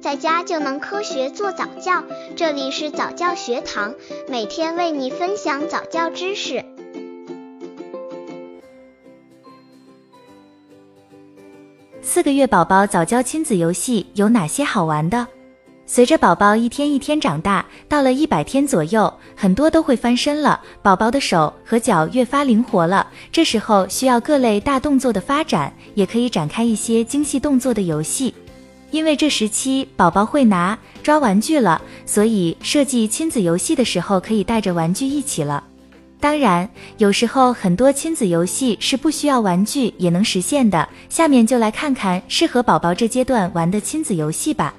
在家就能科学做早教。这里是早教学堂，每天为你分享早教知识。四个月宝宝早教亲子游戏有哪些好玩的？随着宝宝一天一天长大，到了一百天左右，很多都会翻身了。宝宝的手和脚越发灵活了，这时候需要各类大动作的发展，也可以展开一些精细动作的游戏。因为这时期宝宝会拿抓玩具了，所以设计亲子游戏的时候可以带着玩具一起了。当然，有时候很多亲子游戏是不需要玩具也能实现的。下面就来看看适合宝宝这阶段玩的亲子游戏吧。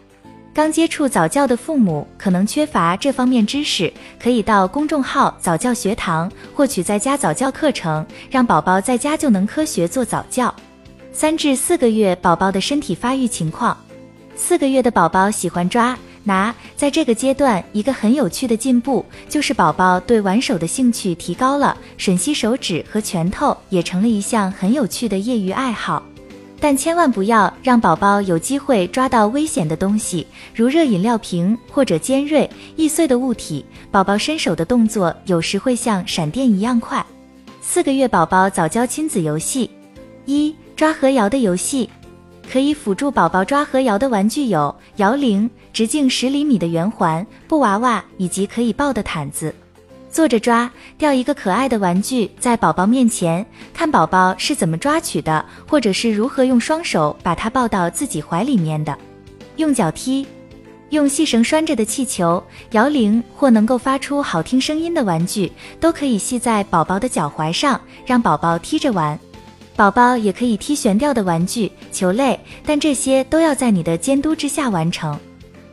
刚接触早教的父母可能缺乏这方面知识，可以到公众号早教学堂获取在家早教课程，让宝宝在家就能科学做早教。三至四个月宝宝的身体发育情况，四个月的宝宝喜欢抓拿，在这个阶段，一个很有趣的进步就是宝宝对玩手的兴趣提高了，吮吸手指和拳头也成了一项很有趣的业余爱好。但千万不要让宝宝有机会抓到危险的东西，如热饮料瓶或者尖锐易碎的物体。宝宝伸手的动作有时会像闪电一样快。四个月宝宝早教亲子游戏：一、抓和摇的游戏，可以辅助宝宝抓和摇的玩具有摇铃、直径十厘米的圆环、布娃娃以及可以抱的毯子。坐着抓，掉一个可爱的玩具在宝宝面前，看宝宝是怎么抓取的，或者是如何用双手把它抱到自己怀里面的。用脚踢，用细绳拴着的气球、摇铃或能够发出好听声音的玩具，都可以系在宝宝的脚踝上，让宝宝踢着玩。宝宝也可以踢悬吊的玩具、球类，但这些都要在你的监督之下完成。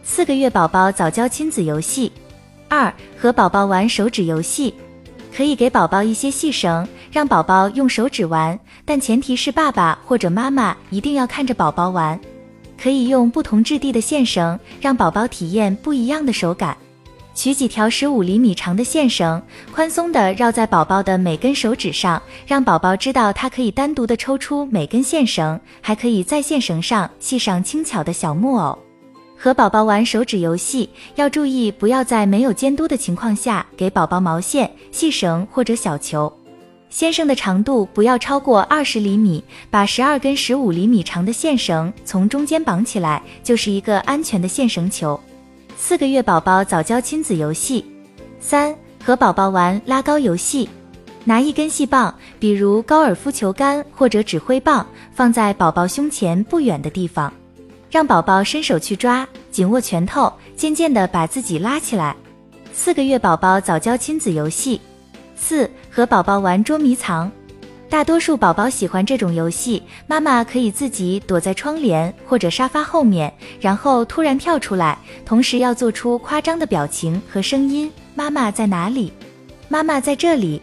四个月宝宝早教亲子游戏。二和宝宝玩手指游戏，可以给宝宝一些细绳，让宝宝用手指玩，但前提是爸爸或者妈妈一定要看着宝宝玩。可以用不同质地的线绳，让宝宝体验不一样的手感。取几条十五厘米长的线绳，宽松的绕在宝宝的每根手指上，让宝宝知道他可以单独的抽出每根线绳，还可以在线绳上系上轻巧的小木偶。和宝宝玩手指游戏要注意，不要在没有监督的情况下给宝宝毛线、细绳或者小球。线绳的长度不要超过二十厘米，把十二根十五厘米长的线绳从中间绑起来，就是一个安全的线绳球。四个月宝宝早教亲子游戏三，和宝宝玩拉高游戏，拿一根细棒，比如高尔夫球杆或者指挥棒，放在宝宝胸前不远的地方。让宝宝伸手去抓，紧握拳头，渐渐地把自己拉起来。四个月宝宝早教亲子游戏四，和宝宝玩捉迷藏。大多数宝宝喜欢这种游戏，妈妈可以自己躲在窗帘或者沙发后面，然后突然跳出来，同时要做出夸张的表情和声音。妈妈在哪里？妈妈在这里。